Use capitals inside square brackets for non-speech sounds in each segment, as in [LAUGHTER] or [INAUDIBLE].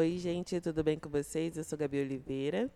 Oi, gente, tudo bem com vocês? Eu sou Gabi Oliveira.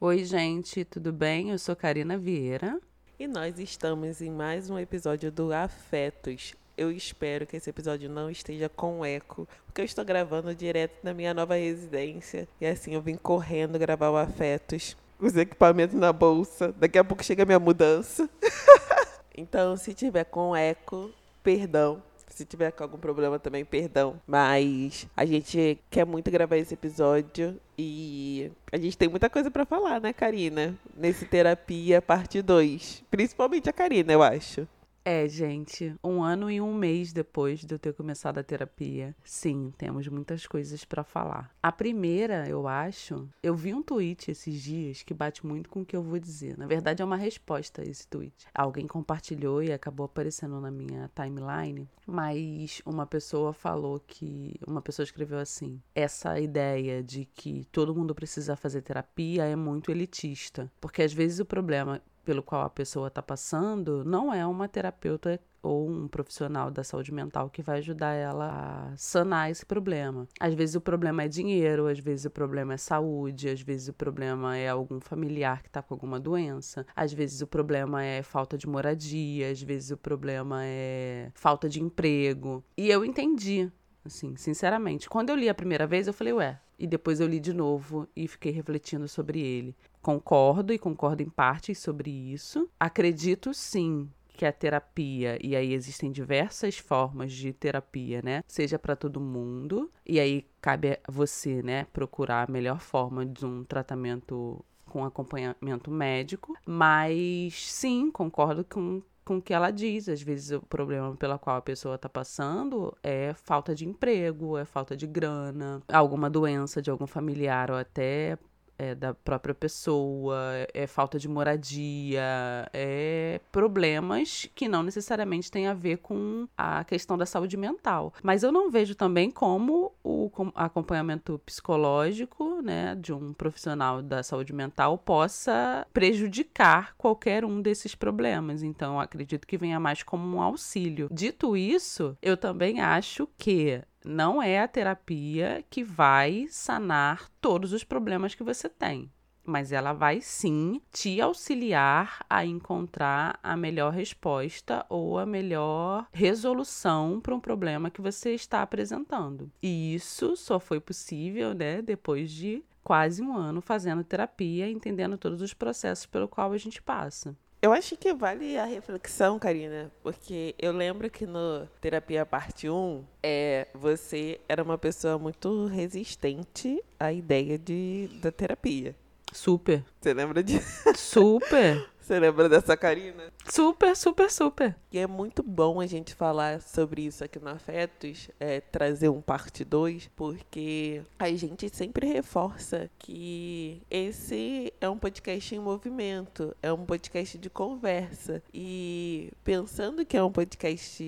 Oi, gente, tudo bem? Eu sou Karina Vieira. E nós estamos em mais um episódio do Afetos. Eu espero que esse episódio não esteja com eco, porque eu estou gravando direto na minha nova residência. E assim, eu vim correndo gravar o Afetos, os equipamentos na bolsa. Daqui a pouco chega a minha mudança. [LAUGHS] então, se tiver com eco, perdão. Se tiver com algum problema também, perdão. Mas a gente quer muito gravar esse episódio e a gente tem muita coisa para falar, né, Karina? Nesse terapia parte 2. Principalmente a Karina, eu acho. É, gente, um ano e um mês depois de eu ter começado a terapia, sim, temos muitas coisas para falar. A primeira, eu acho, eu vi um tweet esses dias que bate muito com o que eu vou dizer. Na verdade, é uma resposta a esse tweet. Alguém compartilhou e acabou aparecendo na minha timeline, mas uma pessoa falou que. Uma pessoa escreveu assim: essa ideia de que todo mundo precisa fazer terapia é muito elitista. Porque às vezes o problema pelo qual a pessoa está passando não é uma terapeuta ou um profissional da saúde mental que vai ajudar ela a sanar esse problema. Às vezes o problema é dinheiro, às vezes o problema é saúde, às vezes o problema é algum familiar que está com alguma doença, às vezes o problema é falta de moradia, às vezes o problema é falta de emprego. E eu entendi, assim, sinceramente. Quando eu li a primeira vez, eu falei, ué, e depois eu li de novo e fiquei refletindo sobre ele. Concordo e concordo em parte sobre isso. Acredito sim que a terapia, e aí existem diversas formas de terapia, né? Seja para todo mundo, e aí cabe a você, né, procurar a melhor forma de um tratamento com acompanhamento médico, mas sim, concordo com com o que ela diz. Às vezes o problema pela qual a pessoa está passando é falta de emprego, é falta de grana, alguma doença de algum familiar ou até é, da própria pessoa, é falta de moradia, é problemas que não necessariamente têm a ver com a questão da saúde mental. Mas eu não vejo também como o acompanhamento psicológico, né, de um profissional da saúde mental possa prejudicar qualquer um desses problemas. Então, acredito que venha mais como um auxílio. Dito isso, eu também acho que não é a terapia que vai sanar todos os problemas que você tem. Mas ela vai sim te auxiliar a encontrar a melhor resposta ou a melhor resolução para um problema que você está apresentando. E isso só foi possível, né, depois de quase um ano fazendo terapia, entendendo todos os processos pelo qual a gente passa. Eu acho que vale a reflexão, Karina, porque eu lembro que no Terapia Parte 1, é, você era uma pessoa muito resistente à ideia de, da terapia. Super. Você lembra disso? Super. [LAUGHS] Você lembra dessa Karina? Super, super, super. E é muito bom a gente falar sobre isso aqui no Afetos, é, trazer um parte 2, porque a gente sempre reforça que esse é um podcast em movimento, é um podcast de conversa. E pensando que é um podcast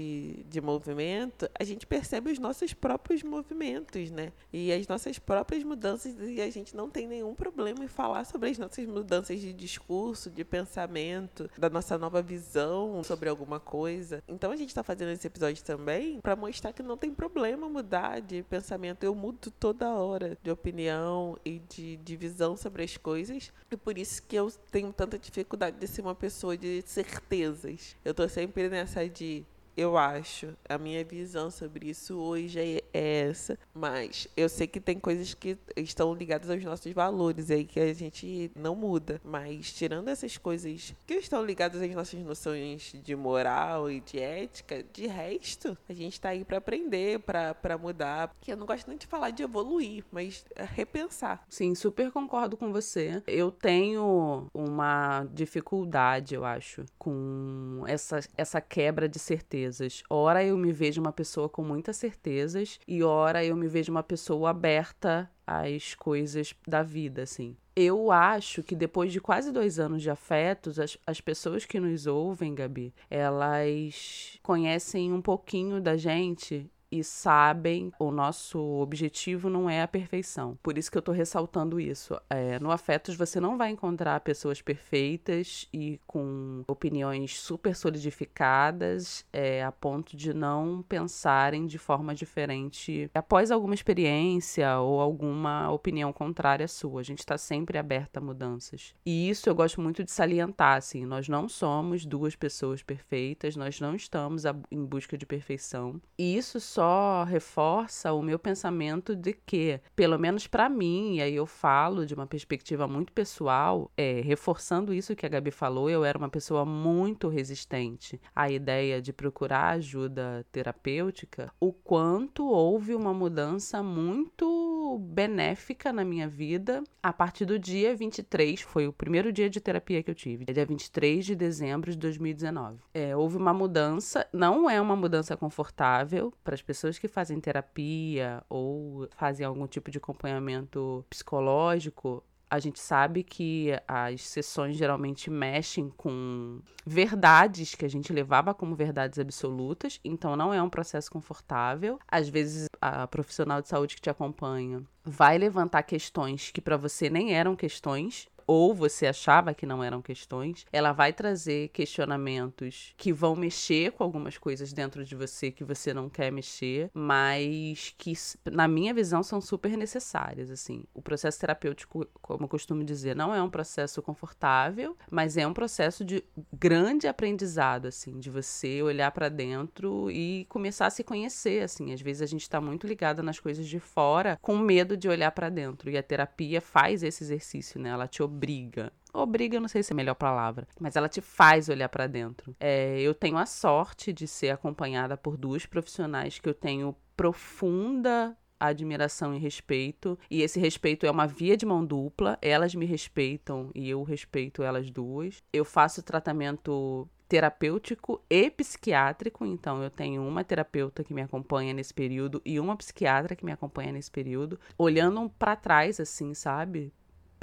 de movimento, a gente percebe os nossos próprios movimentos, né? E as nossas próprias mudanças, e a gente não tem nenhum problema em falar sobre as nossas mudanças de discurso, de pensamento da nossa nova visão sobre alguma coisa. Então a gente está fazendo esse episódio também para mostrar que não tem problema mudar de pensamento. Eu mudo toda hora de opinião e de, de visão sobre as coisas. E por isso que eu tenho tanta dificuldade de ser uma pessoa de certezas. Eu tô sempre nessa de eu acho. A minha visão sobre isso hoje é, é essa. Mas eu sei que tem coisas que estão ligadas aos nossos valores aí que a gente não muda. Mas tirando essas coisas que estão ligadas às nossas noções de moral e de ética, de resto, a gente tá aí para aprender, para mudar. Que eu não gosto nem de falar de evoluir, mas repensar. Sim, super concordo com você. Eu tenho uma dificuldade, eu acho, com essa, essa quebra de certeza certezas. Ora eu me vejo uma pessoa com muitas certezas e ora eu me vejo uma pessoa aberta às coisas da vida, assim. Eu acho que depois de quase dois anos de afetos, as, as pessoas que nos ouvem, Gabi, elas conhecem um pouquinho da gente e sabem o nosso objetivo não é a perfeição. Por isso que eu tô ressaltando isso. É, no Afetos você não vai encontrar pessoas perfeitas e com opiniões super solidificadas é, a ponto de não pensarem de forma diferente após alguma experiência ou alguma opinião contrária à sua. A gente está sempre aberta a mudanças. E isso eu gosto muito de salientar, assim, nós não somos duas pessoas perfeitas, nós não estamos em busca de perfeição. E isso só reforça o meu pensamento de que, pelo menos para mim, e aí eu falo de uma perspectiva muito pessoal, é, reforçando isso que a Gabi falou, eu era uma pessoa muito resistente à ideia de procurar ajuda terapêutica, o quanto houve uma mudança muito benéfica na minha vida a partir do dia 23, foi o primeiro dia de terapia que eu tive, dia 23 de dezembro de 2019. É, houve uma mudança, não é uma mudança confortável para as pessoas que fazem terapia ou fazem algum tipo de acompanhamento psicológico a gente sabe que as sessões geralmente mexem com verdades que a gente levava como verdades absolutas, então não é um processo confortável. Às vezes a profissional de saúde que te acompanha vai levantar questões que para você nem eram questões ou você achava que não eram questões, ela vai trazer questionamentos que vão mexer com algumas coisas dentro de você que você não quer mexer, mas que, na minha visão, são super necessárias. Assim, o processo terapêutico, como eu costumo dizer, não é um processo confortável, mas é um processo de grande aprendizado, assim, de você olhar para dentro e começar a se conhecer. Assim, às vezes a gente está muito ligada nas coisas de fora, com medo de olhar para dentro. E a terapia faz esse exercício, né? Ela te. Obriga, eu não sei se é a melhor palavra, mas ela te faz olhar para dentro. É, eu tenho a sorte de ser acompanhada por duas profissionais que eu tenho profunda admiração e respeito. E esse respeito é uma via de mão dupla. Elas me respeitam e eu respeito elas duas. Eu faço tratamento terapêutico e psiquiátrico, então eu tenho uma terapeuta que me acompanha nesse período e uma psiquiatra que me acompanha nesse período, olhando para trás assim, sabe?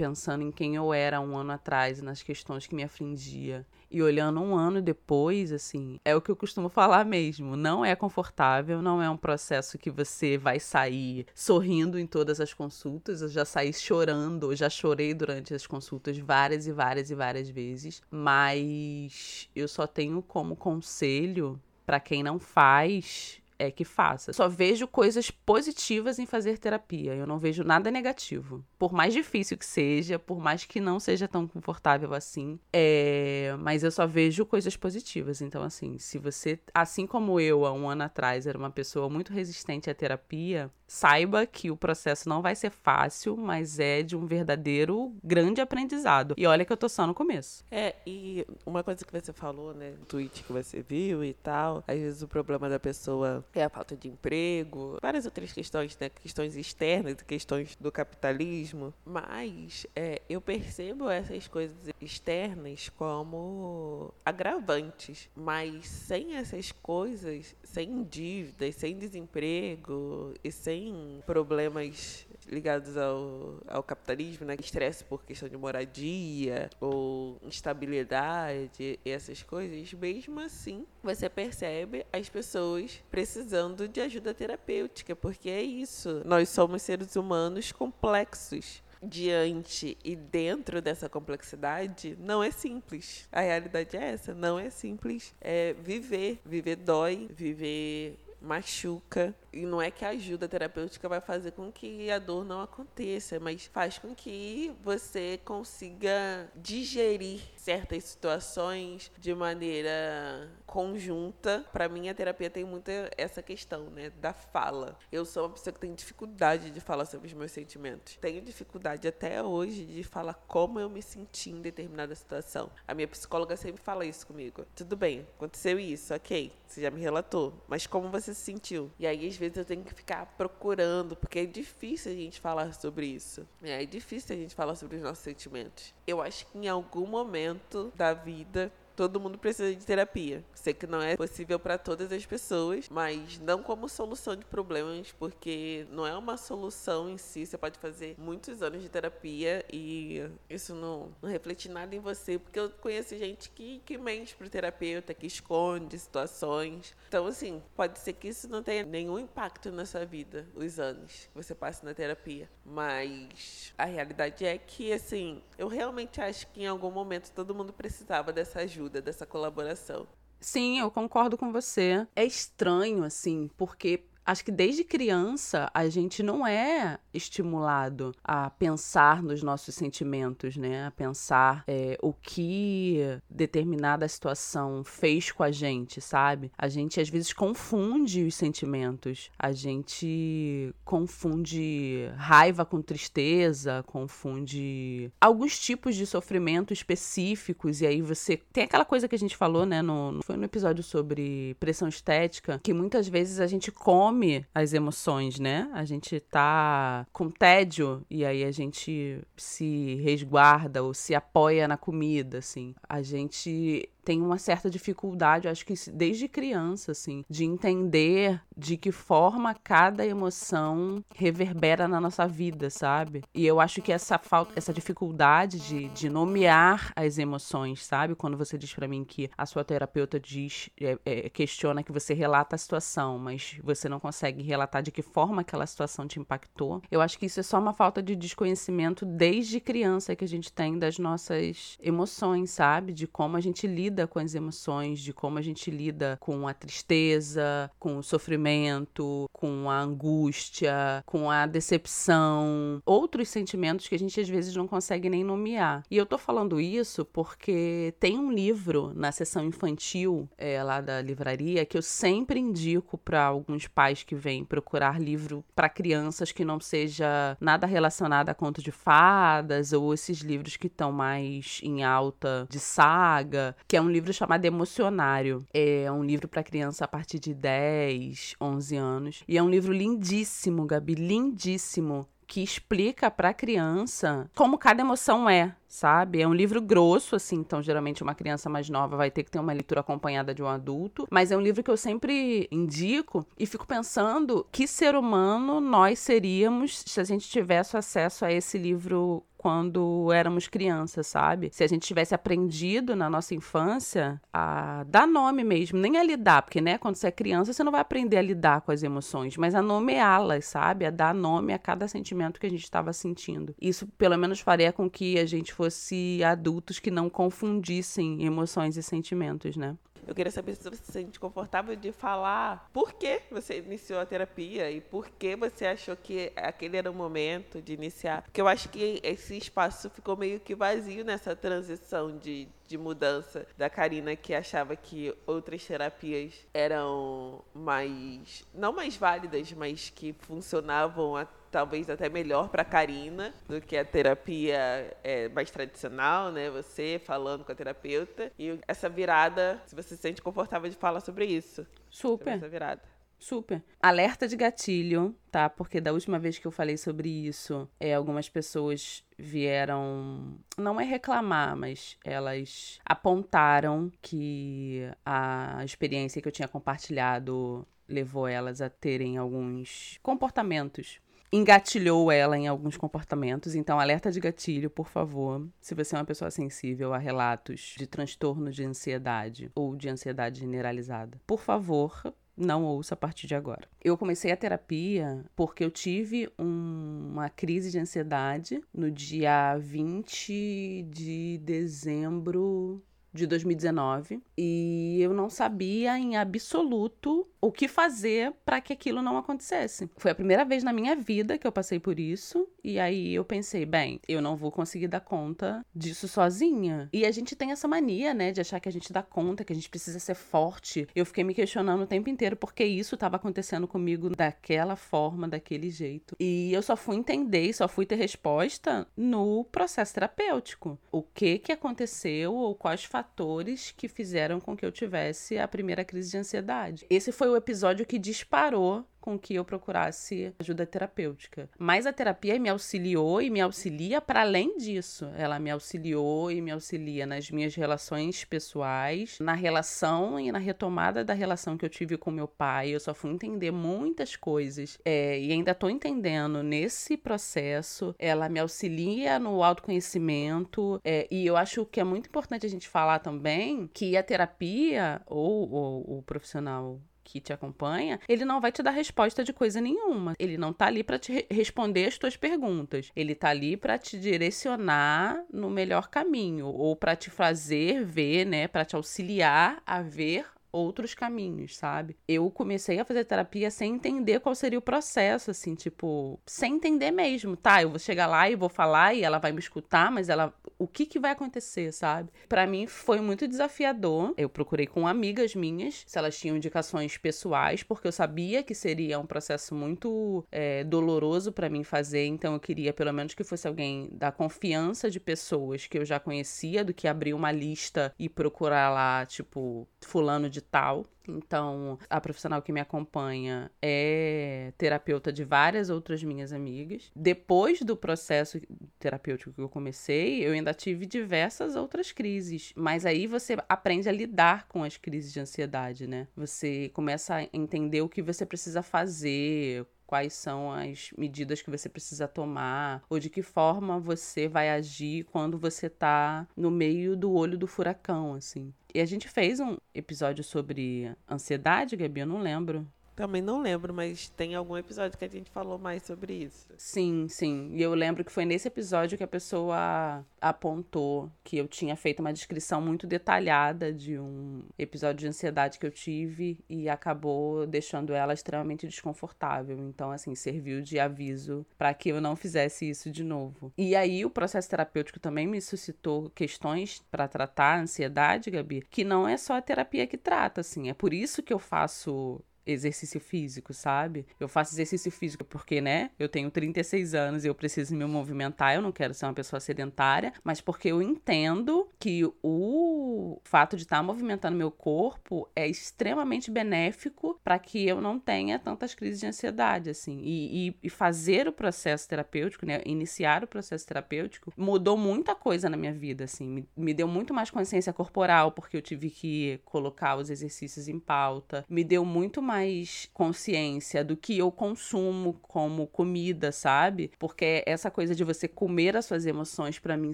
Pensando em quem eu era um ano atrás, nas questões que me afligia. E olhando um ano depois, assim, é o que eu costumo falar mesmo. Não é confortável, não é um processo que você vai sair sorrindo em todas as consultas. Eu já saí chorando, eu já chorei durante as consultas várias e várias e várias vezes. Mas eu só tenho como conselho para quem não faz é que faça. Só vejo coisas positivas em fazer terapia. Eu não vejo nada negativo. Por mais difícil que seja, por mais que não seja tão confortável assim, é... mas eu só vejo coisas positivas. Então, assim, se você, assim como eu há um ano atrás, era uma pessoa muito resistente à terapia, saiba que o processo não vai ser fácil, mas é de um verdadeiro grande aprendizado. E olha que eu tô só no começo. É, e uma coisa que você falou, né, no tweet que você viu e tal, às vezes o problema da pessoa é a falta de emprego, várias outras questões, né? Questões externas questões do capitalismo. Mas é, eu percebo essas coisas externas como agravantes. Mas sem essas coisas, sem dívidas, sem desemprego e sem problemas ligados ao, ao capitalismo, né? Estresse por questão de moradia ou instabilidade e essas coisas, mesmo assim, você percebe as pessoas precisando de ajuda terapêutica, porque é isso. Nós somos seres humanos complexos diante e dentro dessa complexidade não é simples. A realidade é essa, não é simples é viver. Viver dói, viver machuca. E não é que a ajuda terapêutica vai fazer com que a dor não aconteça, mas faz com que você consiga digerir certas situações de maneira conjunta. Para mim, a terapia tem muito essa questão, né, da fala. Eu sou uma pessoa que tem dificuldade de falar sobre os meus sentimentos. Tenho dificuldade até hoje de falar como eu me senti em determinada situação. A minha psicóloga sempre fala isso comigo. Tudo bem, aconteceu isso, ok, você já me relatou, mas como você se sentiu? E aí, às vezes, eu tenho que ficar procurando, porque é difícil a gente falar sobre isso. É, é difícil a gente falar sobre os nossos sentimentos. Eu acho que em algum momento da vida todo mundo precisa de terapia. Sei que não é possível para todas as pessoas, mas não como solução de problemas, porque não é uma solução em si. Você pode fazer muitos anos de terapia e isso não, não reflete nada em você, porque eu conheço gente que, que mente pro terapeuta, que esconde situações. Então, assim, pode ser que isso não tenha nenhum impacto na sua vida, os anos que você passa na terapia. Mas a realidade é que, assim, eu realmente acho que em algum momento todo mundo precisava dessa ajuda, dessa colaboração. Sim, eu concordo com você. É estranho, assim, porque acho que desde criança a gente não é estimulado a pensar nos nossos sentimentos, né? A pensar é, o que determinada situação fez com a gente, sabe? A gente às vezes confunde os sentimentos. A gente confunde raiva com tristeza, confunde alguns tipos de sofrimento específicos. E aí você tem aquela coisa que a gente falou, né? No, foi no episódio sobre pressão estética, que muitas vezes a gente come as emoções, né? A gente tá com tédio e aí a gente se resguarda ou se apoia na comida, assim. A gente tem uma certa dificuldade, acho que desde criança, assim, de entender de que forma cada emoção reverbera na nossa vida, sabe? E eu acho que essa falta, essa dificuldade de, de nomear as emoções, sabe? Quando você diz para mim que a sua terapeuta diz, é, é, questiona que você relata a situação, mas você não consegue relatar de que forma aquela situação te impactou, eu acho que isso é só uma falta de desconhecimento desde criança que a gente tem das nossas emoções, sabe? De como a gente lida lida com as emoções, de como a gente lida com a tristeza, com o sofrimento, com a angústia, com a decepção, outros sentimentos que a gente às vezes não consegue nem nomear. E eu tô falando isso porque tem um livro na seção infantil é, lá da livraria que eu sempre indico para alguns pais que vêm procurar livro para crianças que não seja nada relacionado a conto de fadas ou esses livros que estão mais em alta de saga, que é um livro chamado Emocionário. É um livro para criança a partir de 10, 11 anos. E é um livro lindíssimo, Gabi, lindíssimo que explica para a criança como cada emoção é, sabe? É um livro grosso, assim, então geralmente uma criança mais nova vai ter que ter uma leitura acompanhada de um adulto, mas é um livro que eu sempre indico e fico pensando que ser humano nós seríamos se a gente tivesse acesso a esse livro quando éramos crianças, sabe? Se a gente tivesse aprendido na nossa infância a dar nome mesmo, nem a lidar, porque, né, quando você é criança, você não vai aprender a lidar com as emoções, mas a nomeá-las, sabe? A dar nome a cada sentimento que a gente estava sentindo. Isso, pelo menos, faria com que a gente fosse adultos que não confundissem emoções e sentimentos, né? Eu queria saber se você se sente confortável de falar por que você iniciou a terapia e por que você achou que aquele era o momento de iniciar. Porque eu acho que esse espaço ficou meio que vazio nessa transição de, de mudança da Karina, que achava que outras terapias eram mais. não mais válidas, mas que funcionavam até talvez até melhor para Karina do que a terapia é, mais tradicional, né? Você falando com a terapeuta e essa virada, se você se sente confortável de falar sobre isso. Super. Sobre essa virada. Super. Alerta de gatilho, tá? Porque da última vez que eu falei sobre isso, é, algumas pessoas vieram. Não é reclamar, mas elas apontaram que a experiência que eu tinha compartilhado levou elas a terem alguns comportamentos engatilhou ela em alguns comportamentos. Então, alerta de gatilho, por favor. Se você é uma pessoa sensível a relatos de transtorno de ansiedade ou de ansiedade generalizada, por favor, não ouça a partir de agora. Eu comecei a terapia porque eu tive um, uma crise de ansiedade no dia 20 de dezembro de 2019 e eu não sabia em absoluto o que fazer para que aquilo não acontecesse. Foi a primeira vez na minha vida que eu passei por isso e aí eu pensei, bem, eu não vou conseguir dar conta disso sozinha. E a gente tem essa mania, né, de achar que a gente dá conta, que a gente precisa ser forte. Eu fiquei me questionando o tempo inteiro porque isso estava acontecendo comigo daquela forma, daquele jeito. E eu só fui entender, e só fui ter resposta no processo terapêutico. O que que aconteceu ou quais fatores que fizeram com que eu tivesse a primeira crise de ansiedade. Esse foi o episódio que disparou com que eu procurasse ajuda terapêutica. Mas a terapia me auxiliou e me auxilia para além disso. Ela me auxiliou e me auxilia nas minhas relações pessoais, na relação e na retomada da relação que eu tive com meu pai. Eu só fui entender muitas coisas é, e ainda estou entendendo nesse processo. Ela me auxilia no autoconhecimento é, e eu acho que é muito importante a gente falar também que a terapia ou, ou o profissional que te acompanha, ele não vai te dar resposta de coisa nenhuma. Ele não tá ali para te re responder as tuas perguntas. Ele tá ali para te direcionar no melhor caminho ou para te fazer ver, né, para te auxiliar a ver outros caminhos, sabe? Eu comecei a fazer terapia sem entender qual seria o processo, assim, tipo, sem entender mesmo, tá? Eu vou chegar lá e vou falar e ela vai me escutar, mas ela, o que que vai acontecer, sabe? Para mim foi muito desafiador. Eu procurei com amigas minhas se elas tinham indicações pessoais, porque eu sabia que seria um processo muito é, doloroso para mim fazer, então eu queria pelo menos que fosse alguém da confiança de pessoas que eu já conhecia, do que abrir uma lista e procurar lá, tipo, fulano de tal. Então, a profissional que me acompanha é terapeuta de várias outras minhas amigas. Depois do processo terapêutico que eu comecei, eu ainda tive diversas outras crises. Mas aí você aprende a lidar com as crises de ansiedade, né? Você começa a entender o que você precisa fazer, quais são as medidas que você precisa tomar, ou de que forma você vai agir quando você tá no meio do olho do furacão, assim. E a gente fez um episódio sobre ansiedade, Gabi, eu não lembro. Também não lembro, mas tem algum episódio que a gente falou mais sobre isso. Sim, sim. E eu lembro que foi nesse episódio que a pessoa apontou que eu tinha feito uma descrição muito detalhada de um episódio de ansiedade que eu tive e acabou deixando ela extremamente desconfortável. Então, assim, serviu de aviso para que eu não fizesse isso de novo. E aí, o processo terapêutico também me suscitou questões para tratar a ansiedade, Gabi, que não é só a terapia que trata, assim. É por isso que eu faço exercício físico, sabe? Eu faço exercício físico porque, né, eu tenho 36 anos e eu preciso me movimentar, eu não quero ser uma pessoa sedentária, mas porque eu entendo que o fato de estar tá movimentando meu corpo é extremamente benéfico para que eu não tenha tantas crises de ansiedade, assim. E, e, e, fazer o processo terapêutico, né, iniciar o processo terapêutico, mudou muita coisa na minha vida, assim. Me, me deu muito mais consciência corporal, porque eu tive que colocar os exercícios em pauta. Me deu muito mais mais consciência do que eu consumo como comida, sabe? Porque essa coisa de você comer as suas emoções para mim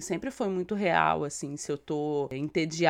sempre foi muito real, assim, se eu tô entediada,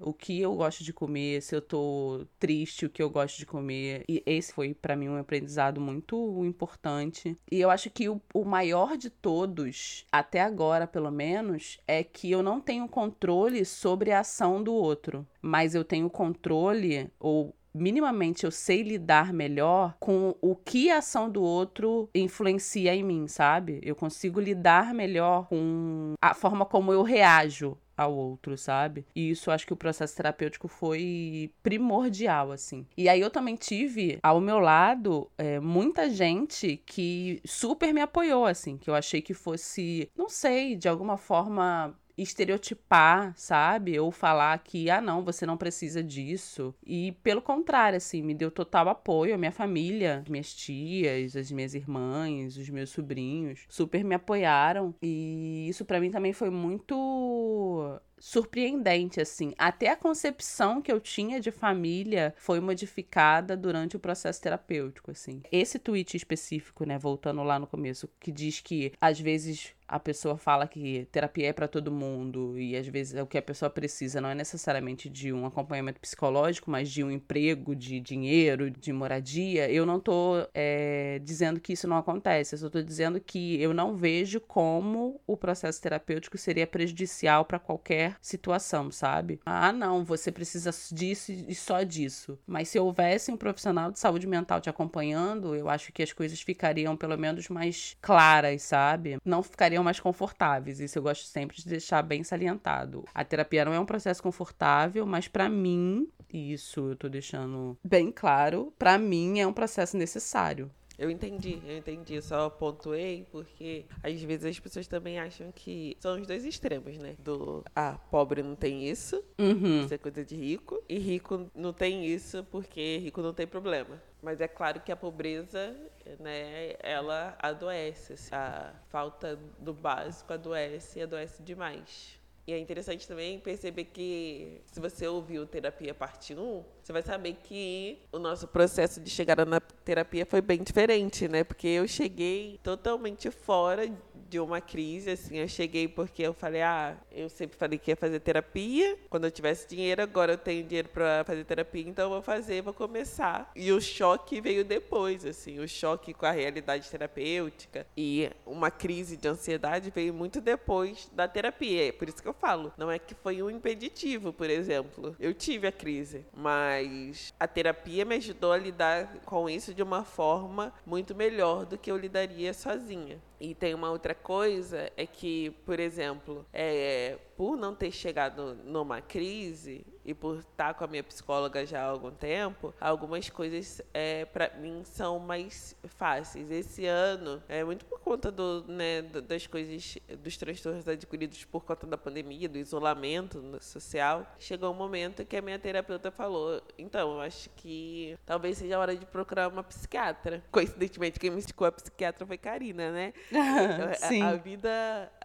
o que eu gosto de comer, se eu tô triste, o que eu gosto de comer. E esse foi para mim um aprendizado muito importante. E eu acho que o, o maior de todos, até agora pelo menos, é que eu não tenho controle sobre a ação do outro, mas eu tenho controle ou minimamente eu sei lidar melhor com o que a ação do outro influencia em mim, sabe? Eu consigo lidar melhor com a forma como eu reajo ao outro, sabe? E isso acho que o processo terapêutico foi primordial, assim. E aí eu também tive ao meu lado é, muita gente que super me apoiou, assim, que eu achei que fosse, não sei, de alguma forma estereotipar, sabe? Ou falar que, ah, não, você não precisa disso. E pelo contrário, assim, me deu total apoio. A minha família, minhas tias, as minhas irmãs, os meus sobrinhos, super me apoiaram. E isso para mim também foi muito surpreendente, assim. Até a concepção que eu tinha de família foi modificada durante o processo terapêutico, assim. Esse tweet específico, né, voltando lá no começo, que diz que às vezes a pessoa fala que terapia é para todo mundo e às vezes o que a pessoa precisa não é necessariamente de um acompanhamento psicológico, mas de um emprego, de dinheiro, de moradia. Eu não tô é, dizendo que isso não acontece, eu só tô dizendo que eu não vejo como o processo terapêutico seria prejudicial para qualquer situação, sabe? Ah, não, você precisa disso e só disso. Mas se houvesse um profissional de saúde mental te acompanhando, eu acho que as coisas ficariam pelo menos mais claras, sabe? Não ficariam mais confortáveis. Isso eu gosto sempre de deixar bem salientado. A terapia não é um processo confortável, mas para mim, isso eu tô deixando bem claro, para mim é um processo necessário. Eu entendi, eu entendi. Eu só pontuei porque às vezes as pessoas também acham que são os dois extremos, né? Do ah, pobre não tem isso, Uhum. isso é coisa de rico, e rico não tem isso porque rico não tem problema. Mas é claro que a pobreza, né, ela adoece. assim. A falta do básico adoece e adoece demais. E é interessante também perceber que, se você ouviu Terapia Parte 1, você vai saber que o nosso processo de chegada na terapia foi bem diferente, né? Porque eu cheguei totalmente fora de uma crise, assim. Eu cheguei porque eu falei, ah, eu sempre falei que ia fazer terapia. Quando eu tivesse dinheiro, agora eu tenho dinheiro para fazer terapia, então eu vou fazer, vou começar. E o choque veio depois, assim. O choque com a realidade terapêutica e uma crise de ansiedade veio muito depois da terapia. É por isso que eu falo, não é que foi um impeditivo, por exemplo. Eu tive a crise, mas a terapia me ajudou a lidar com isso de uma forma muito melhor do que eu lidaria sozinha. E tem uma outra coisa, é que, por exemplo, é, por não ter chegado numa crise e por estar com a minha psicóloga já há algum tempo, algumas coisas é, para mim são mais fáceis. Esse ano, é muito por conta do, né, das coisas, dos transtornos adquiridos por conta da pandemia, do isolamento social, chegou um momento que a minha terapeuta falou: então, acho que talvez seja a hora de procurar uma psiquiatra. [LAUGHS] Coincidentemente, quem me indicou a psiquiatra foi Karina, né? [LAUGHS] Sim. A, a vida.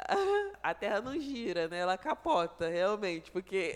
[LAUGHS] A terra não gira, né? Ela capota, realmente, porque.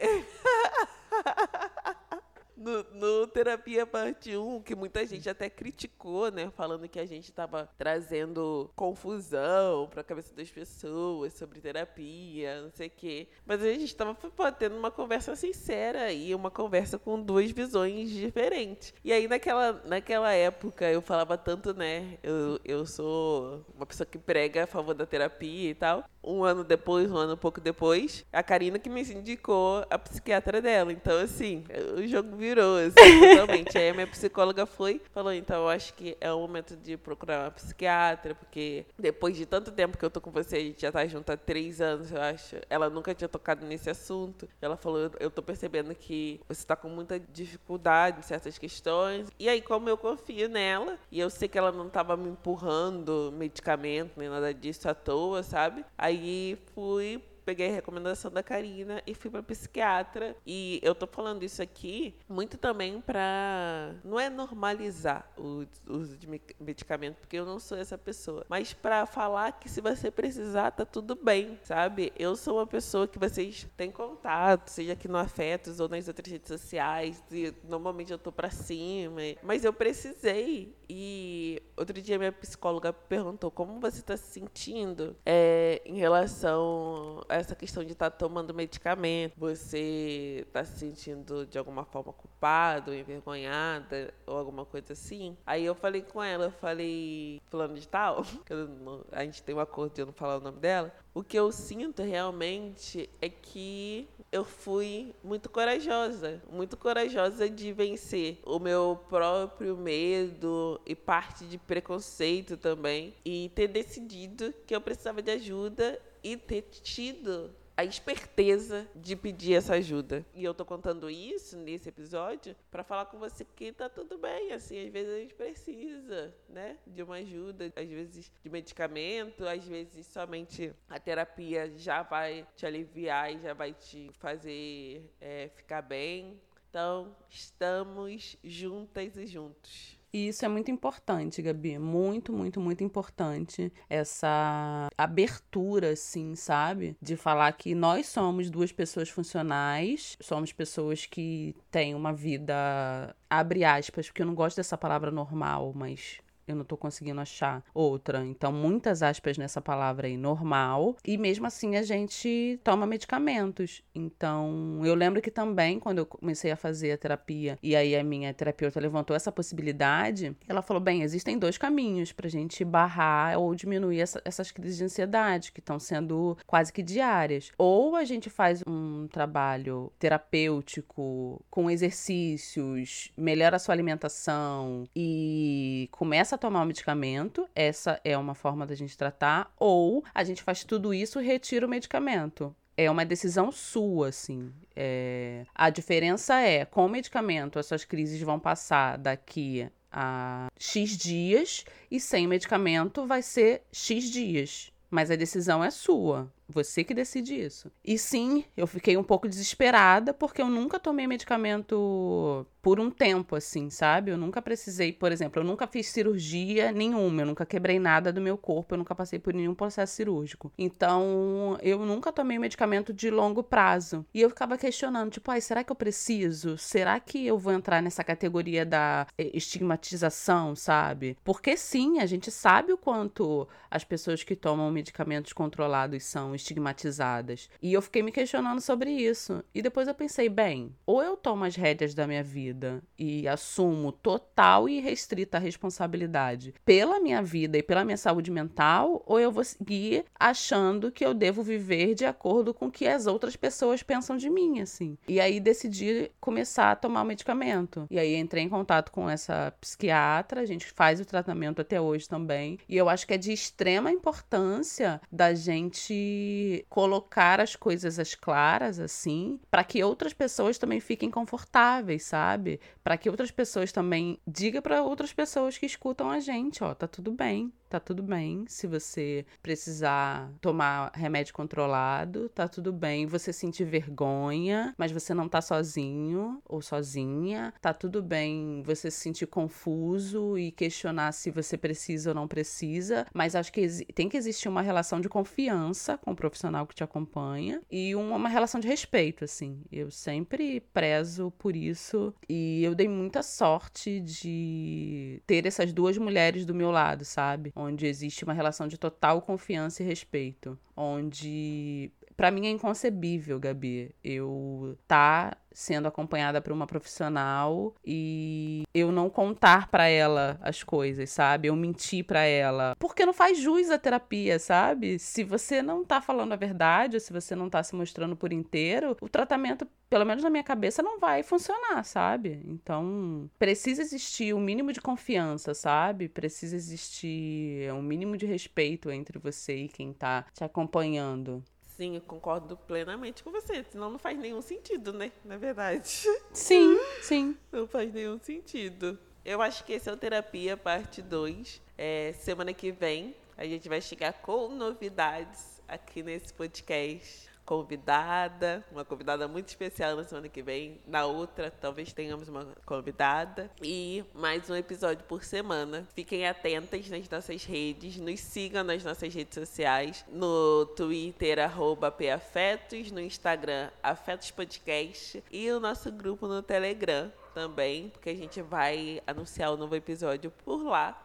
No, no Terapia Parte 1, que muita gente até criticou, né? Falando que a gente tava trazendo confusão pra cabeça das pessoas sobre terapia, não sei o quê. Mas a gente tava tendo uma conversa sincera e uma conversa com duas visões diferentes. E aí, naquela, naquela época, eu falava tanto, né? Eu, eu sou uma pessoa que prega a favor da terapia e tal. Um ano depois, um ano pouco depois, a Karina que me indicou a psiquiatra dela. Então, assim, o jogo virou, assim, totalmente. Aí a minha psicóloga foi, falou, então, eu acho que é o momento de procurar uma psiquiatra, porque depois de tanto tempo que eu tô com você, a gente já tá junto há três anos, eu acho. Ela nunca tinha tocado nesse assunto. Ela falou, eu tô percebendo que você tá com muita dificuldade em certas questões. E aí, como eu confio nela, e eu sei que ela não tava me empurrando medicamento, nem nada disso à toa, sabe? Aí fui peguei a recomendação da Karina e fui pra psiquiatra. E eu tô falando isso aqui muito também pra. Não é normalizar o uso de me- medicamento, porque eu não sou essa pessoa. Mas pra falar que se você precisar, tá tudo bem, sabe? Eu sou uma pessoa que vocês têm contato, seja aqui no Afetos ou nas outras redes sociais. E normalmente eu tô pra cima. Mas eu precisei. E outro dia minha psicóloga perguntou como você tá se sentindo é, em relação a essa questão de estar tomando medicamento. Você tá se sentindo de alguma forma culpado, envergonhada ou alguma coisa assim? Aí eu falei com ela, eu falei, fulano de tal, [LAUGHS] não- a gente tem um acordo de eu não falar o nome dela. O que eu sinto realmente é que eu fui muito corajosa, muito corajosa de vencer o meu próprio medo e parte de preconceito também e ter decidido que eu precisava de ajuda e ter tido a esperteza de pedir essa ajuda. E eu tô contando isso nesse episódio para falar com você que tá tudo bem, assim, às vezes a gente precisa, né, de uma ajuda, às vezes de medicamento, às vezes somente a terapia já vai te aliviar e já vai te fazer é, ficar bem. Então, estamos juntas e juntos. E isso é muito importante, Gabi. Muito, muito, muito importante. Essa abertura, assim, sabe? De falar que nós somos duas pessoas funcionais, somos pessoas que têm uma vida, abre aspas, porque eu não gosto dessa palavra normal, mas eu não tô conseguindo achar outra. Então, muitas aspas nessa palavra aí, normal. E mesmo assim, a gente toma medicamentos. Então, eu lembro que também, quando eu comecei a fazer a terapia, e aí a minha terapeuta levantou essa possibilidade, ela falou: bem, existem dois caminhos pra gente barrar ou diminuir essa- essas crises de ansiedade, que estão sendo quase que diárias. Ou a gente faz um trabalho terapêutico com exercícios, melhora a sua alimentação e começa a tomar o medicamento, essa é uma forma da gente tratar, ou a gente faz tudo isso e retira o medicamento. É uma decisão sua, assim. É, A diferença é, com o medicamento, as suas crises vão passar daqui a X dias e sem medicamento vai ser X dias. Mas a decisão é sua. Você que decide isso. E sim, eu fiquei um pouco desesperada porque eu nunca tomei medicamento por um tempo, assim, sabe? Eu nunca precisei, por exemplo, eu nunca fiz cirurgia nenhuma, eu nunca quebrei nada do meu corpo, eu nunca passei por nenhum processo cirúrgico. Então, eu nunca tomei medicamento de longo prazo. E eu ficava questionando, tipo, ai, será que eu preciso? Será que eu vou entrar nessa categoria da eh, estigmatização, sabe? Porque sim, a gente sabe o quanto as pessoas que tomam medicamentos controlados são estigmatizadas. E eu fiquei me questionando sobre isso. E depois eu pensei, bem, ou eu tomo as rédeas da minha vida vida e assumo total e restrita responsabilidade pela minha vida e pela minha saúde mental, ou eu vou seguir achando que eu devo viver de acordo com o que as outras pessoas pensam de mim, assim. E aí decidi começar a tomar o medicamento. E aí entrei em contato com essa psiquiatra, a gente faz o tratamento até hoje também. E eu acho que é de extrema importância da gente colocar as coisas às claras, assim, para que outras pessoas também fiquem confortáveis, sabe? Sabe? Para que outras pessoas também diga para outras pessoas que escutam a gente, ó, tá tudo bem, tá tudo bem. Se você precisar tomar remédio controlado, tá tudo bem. Você sentir vergonha, mas você não tá sozinho ou sozinha, tá tudo bem. Você se sentir confuso e questionar se você precisa ou não precisa, mas acho que tem que existir uma relação de confiança com o profissional que te acompanha e uma, relação de respeito, assim. Eu sempre prezo por isso e eu dei muita sorte de ter essas duas mulheres do meu lado, sabe? onde existe uma relação de total confiança e respeito, onde para mim é inconcebível, Gabi, eu tá sendo acompanhada por uma profissional e eu não contar para ela as coisas, sabe? Eu mentir para ela. Porque não faz jus à terapia, sabe? Se você não tá falando a verdade, ou se você não tá se mostrando por inteiro, o tratamento, pelo menos na minha cabeça, não vai funcionar, sabe? Então, precisa existir um mínimo de confiança, sabe? Precisa existir um mínimo de respeito entre você e quem tá te acompanhando. Sim, eu concordo plenamente com você. Senão não faz nenhum sentido, né? Na verdade. Sim, [LAUGHS] sim. Não faz nenhum sentido. Eu acho que esse é o Terapia Parte 2. É, semana que vem a gente vai chegar com novidades aqui nesse podcast convidada, uma convidada muito especial na semana que vem. Na outra, talvez tenhamos uma convidada. E mais um episódio por semana. Fiquem atentas nas nossas redes, nos sigam nas nossas redes sociais, no Twitter, arroba PAfetos, no Instagram, Afetos Podcast e o nosso grupo no Telegram também, porque a gente vai anunciar o um novo episódio por lá.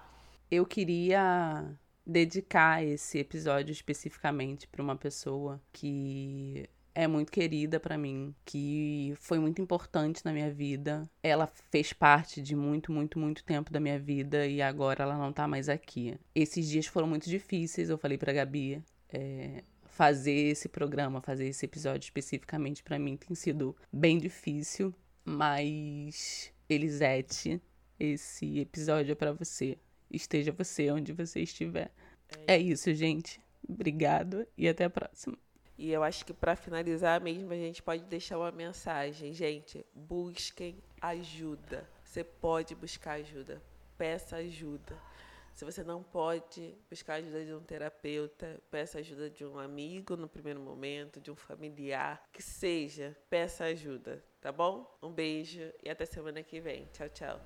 Eu queria dedicar esse episódio especificamente para uma pessoa que é muito querida para mim, que foi muito importante na minha vida. Ela fez parte de muito, muito, muito tempo da minha vida e agora ela não tá mais aqui. Esses dias foram muito difíceis, eu falei pra Gabi. É, fazer esse programa, fazer esse episódio especificamente para mim tem sido bem difícil, mas Elisete, esse episódio é para você esteja você onde você estiver. É, é isso, gente. Obrigado e até a próxima. E eu acho que para finalizar mesmo, a gente pode deixar uma mensagem. Gente, busquem ajuda. Você pode buscar ajuda. Peça ajuda. Se você não pode buscar ajuda de um terapeuta, peça ajuda de um amigo no primeiro momento, de um familiar, que seja, peça ajuda, tá bom? Um beijo e até semana que vem. Tchau, tchau.